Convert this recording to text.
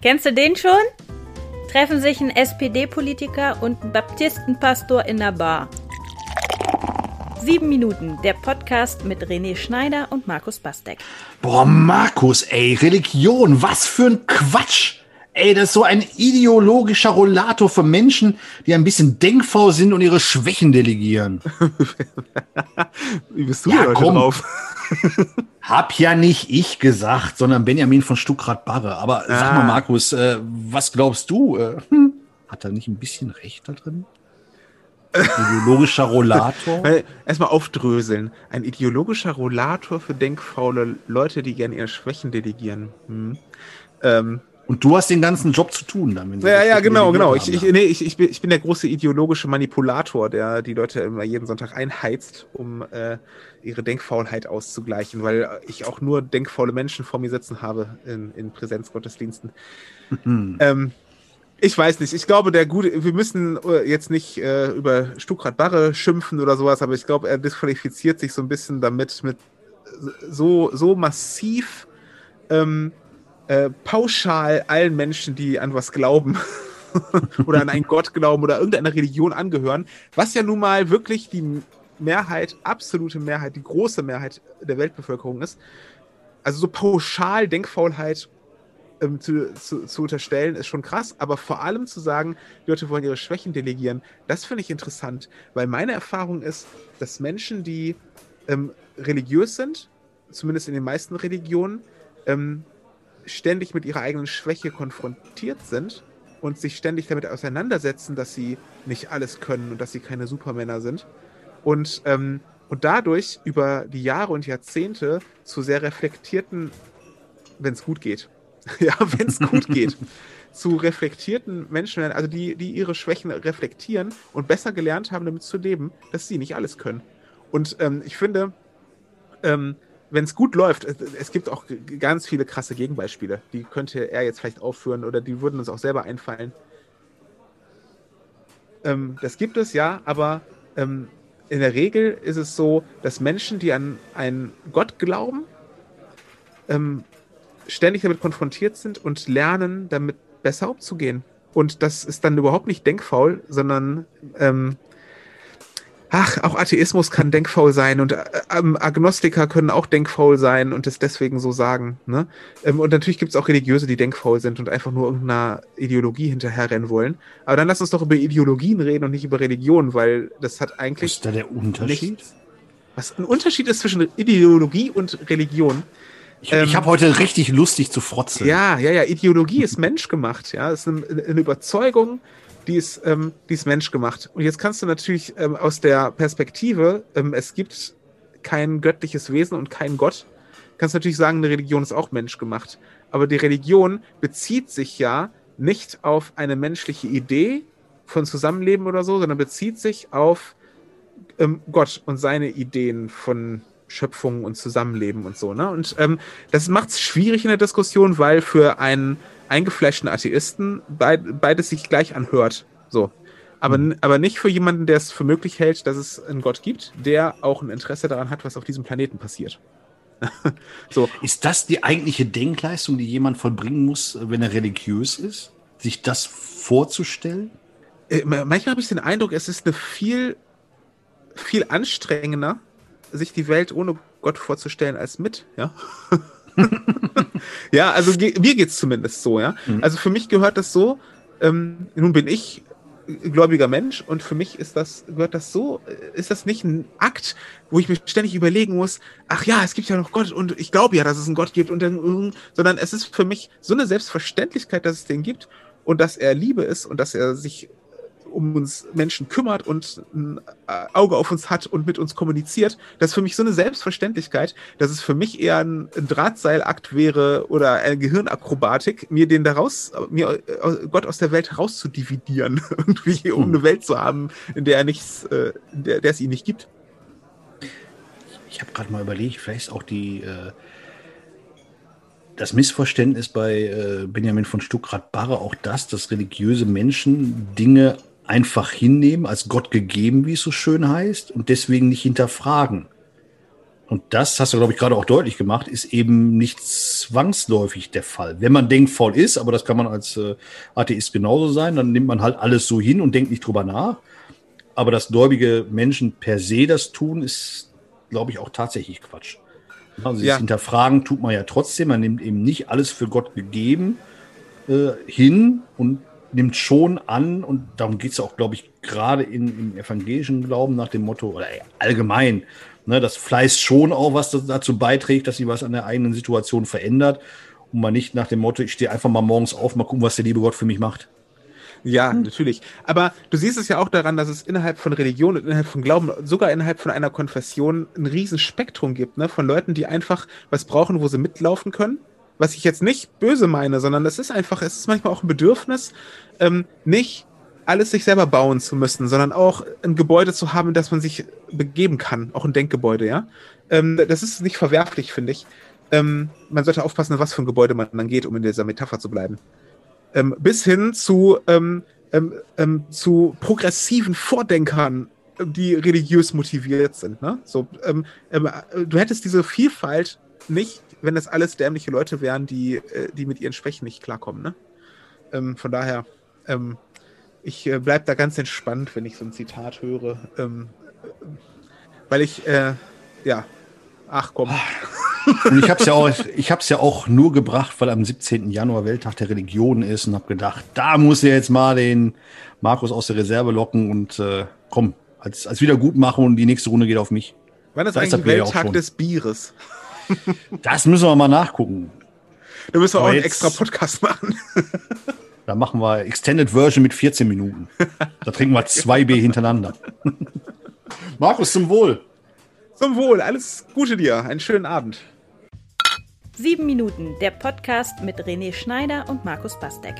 Kennst du den schon? Treffen sich ein SPD-Politiker und ein Baptistenpastor in der Bar. Sieben Minuten, der Podcast mit René Schneider und Markus Bastek. Boah, Markus, ey, Religion, was für ein Quatsch! Ey, das ist so ein ideologischer Rollator für Menschen, die ein bisschen denkfaul sind und ihre Schwächen delegieren. Wie bist du ja, heute komm. drauf? Hab ja nicht ich gesagt, sondern Benjamin von Stuckrad-Barre. Aber ah. sag mal, Markus, äh, was glaubst du? Äh, hm, hat er nicht ein bisschen recht da drin? Ideologischer Rollator? Erstmal aufdröseln. Ein ideologischer Rollator für denkfaule Leute, die gerne ihre Schwächen delegieren. Hm. Ähm, und du hast den ganzen Job zu tun damit. Ja, ja, genau, genau. Ich, ich, nee, ich, ich, bin, ich bin der große ideologische Manipulator, der die Leute immer jeden Sonntag einheizt, um äh, ihre Denkfaulheit auszugleichen, weil ich auch nur denkfaule Menschen vor mir sitzen habe in, in Präsenzgottesdiensten. Mhm. Ähm, ich weiß nicht. Ich glaube, der gute, wir müssen äh, jetzt nicht äh, über Stuckrad Barre schimpfen oder sowas, aber ich glaube, er disqualifiziert sich so ein bisschen damit, mit so, so massiv ähm, äh, pauschal allen Menschen, die an was glauben oder an einen Gott glauben oder irgendeiner Religion angehören, was ja nun mal wirklich die Mehrheit, absolute Mehrheit, die große Mehrheit der Weltbevölkerung ist. Also so pauschal Denkfaulheit ähm, zu, zu, zu, unterstellen, ist schon krass, aber vor allem zu sagen, Leute wollen ihre Schwächen delegieren, das finde ich interessant, weil meine Erfahrung ist, dass Menschen, die ähm, religiös sind, zumindest in den meisten Religionen, ähm, ständig mit ihrer eigenen Schwäche konfrontiert sind und sich ständig damit auseinandersetzen, dass sie nicht alles können und dass sie keine Supermänner sind. Und, ähm, und dadurch über die Jahre und Jahrzehnte zu sehr reflektierten, wenn es gut geht, ja, wenn es gut geht, zu reflektierten Menschen werden, also die, die ihre Schwächen reflektieren und besser gelernt haben, damit zu leben, dass sie nicht alles können. Und ähm, ich finde, ähm, wenn es gut läuft, es gibt auch ganz viele krasse Gegenbeispiele, die könnte er jetzt vielleicht aufführen oder die würden uns auch selber einfallen. Ähm, das gibt es ja, aber ähm, in der Regel ist es so, dass Menschen, die an einen Gott glauben, ähm, ständig damit konfrontiert sind und lernen, damit besser umzugehen. Und das ist dann überhaupt nicht denkfaul, sondern ähm, ach, auch Atheismus kann denkfaul sein und äh, ähm, Agnostiker können auch denkfaul sein und es deswegen so sagen. Ne? Ähm, und natürlich gibt es auch Religiöse, die denkfaul sind und einfach nur irgendeiner Ideologie hinterherrennen wollen. Aber dann lass uns doch über Ideologien reden und nicht über Religion, weil das hat eigentlich. Was ist da der Unterschied? Nichts, was ein Unterschied ist zwischen Ideologie und Religion. Ich, ähm, ich habe heute richtig lustig zu frotzen. Ja, ja, ja. Ideologie ist menschgemacht. Ja, das ist eine, eine Überzeugung, die ist, ähm, die ist menschgemacht. Und jetzt kannst du natürlich ähm, aus der Perspektive, ähm, es gibt kein göttliches Wesen und kein Gott, kannst du natürlich sagen, eine Religion ist auch menschgemacht. Aber die Religion bezieht sich ja nicht auf eine menschliche Idee von Zusammenleben oder so, sondern bezieht sich auf ähm, Gott und seine Ideen von Schöpfung und Zusammenleben und so. Ne? Und ähm, das macht es schwierig in der Diskussion, weil für einen eingefleischten Atheisten beid, beides sich gleich anhört. So. Aber, mhm. aber nicht für jemanden, der es für möglich hält, dass es einen Gott gibt, der auch ein Interesse daran hat, was auf diesem Planeten passiert. so. Ist das die eigentliche Denkleistung, die jemand vollbringen muss, wenn er religiös ist? Sich das vorzustellen? Äh, manchmal habe ich den Eindruck, es ist eine viel, viel anstrengender, sich die Welt ohne Gott vorzustellen als mit, ja. ja, also mir geht es zumindest so, ja. Mhm. Also für mich gehört das so, ähm, nun bin ich gläubiger Mensch und für mich ist das, gehört das so, ist das nicht ein Akt, wo ich mir ständig überlegen muss, ach ja, es gibt ja noch Gott und ich glaube ja, dass es einen Gott gibt und dann, sondern es ist für mich so eine Selbstverständlichkeit, dass es den gibt und dass er Liebe ist und dass er sich um uns Menschen kümmert und ein äh, Auge auf uns hat und mit uns kommuniziert, das ist für mich so eine Selbstverständlichkeit, dass es für mich eher ein, Drahtseilakt wäre oder eine Gehirnakrobatik, mir den daraus, mir äh, Gott aus der Welt herauszudividieren, irgendwie, um hm. eine Welt zu haben, in der er nichts, äh, der, der es ihn nicht gibt. Ich habe gerade mal überlegt, vielleicht ist auch die äh das Missverständnis bei äh, Benjamin von Stuckrad-Barre auch das, dass religiöse Menschen Dinge einfach hinnehmen, als Gott gegeben, wie es so schön heißt, und deswegen nicht hinterfragen. Und das hast du, glaube ich, gerade auch deutlich gemacht, ist eben nicht zwangsläufig der Fall. Wenn man denkvoll ist, aber das kann man als äh, Atheist genauso sein, dann nimmt man halt alles so hin und denkt nicht drüber nach. Aber dass gläubige Menschen per se das tun, ist, glaube ich, auch tatsächlich Quatsch. Also ja. das Hinterfragen tut man ja trotzdem. Man nimmt eben nicht alles für Gott gegeben äh, hin und nimmt schon an, und darum geht es auch, glaube ich, gerade im evangelischen Glauben nach dem Motto, oder allgemein, Ne, das Fleiß schon auch was dazu beiträgt, dass sich was an der eigenen Situation verändert und man nicht nach dem Motto, ich stehe einfach mal morgens auf, mal gucken, was der liebe Gott für mich macht. Ja, hm. natürlich. Aber du siehst es ja auch daran, dass es innerhalb von Religion und innerhalb von Glauben, sogar innerhalb von einer Konfession, ein riesen Spektrum gibt, ne? Von Leuten, die einfach was brauchen, wo sie mitlaufen können. Was ich jetzt nicht böse meine, sondern es ist einfach, es ist manchmal auch ein Bedürfnis, ähm, nicht alles sich selber bauen zu müssen, sondern auch ein Gebäude zu haben, in das man sich begeben kann, auch ein Denkgebäude, ja. Ähm, das ist nicht verwerflich, finde ich. Ähm, man sollte aufpassen, was für ein Gebäude man dann geht, um in dieser Metapher zu bleiben. Ähm, bis hin zu, ähm, ähm, ähm, zu progressiven Vordenkern, die religiös motiviert sind. Ne? So, du hättest diese Vielfalt nicht, wenn das alles dämliche Leute wären, die, äh, die mit ihren Schwächen nicht klarkommen. Ne? von daher, ich äh, bleibe da ganz entspannt, wenn ich so ein Zitat höre. Ähm, weil ich, äh, ja, ach komm. Und ich habe es ja, auch, ja auch nur gebracht, weil am 17. Januar Welttag der Religion ist und habe gedacht, da muss er jetzt mal den Markus aus der Reserve locken und äh, komm, als, als Wiedergutmachung und die nächste Runde geht auf mich. Wann ist da eigentlich ist Welttag des Bieres? Das müssen wir mal nachgucken. Da müssen wir Aber auch einen extra Podcast machen. Da machen wir Extended Version mit 14 Minuten. Da trinken wir zwei B hintereinander. Markus, zum Wohl. Zum Wohl. Alles Gute dir. Einen schönen Abend. Sieben Minuten, der Podcast mit René Schneider und Markus Bastek.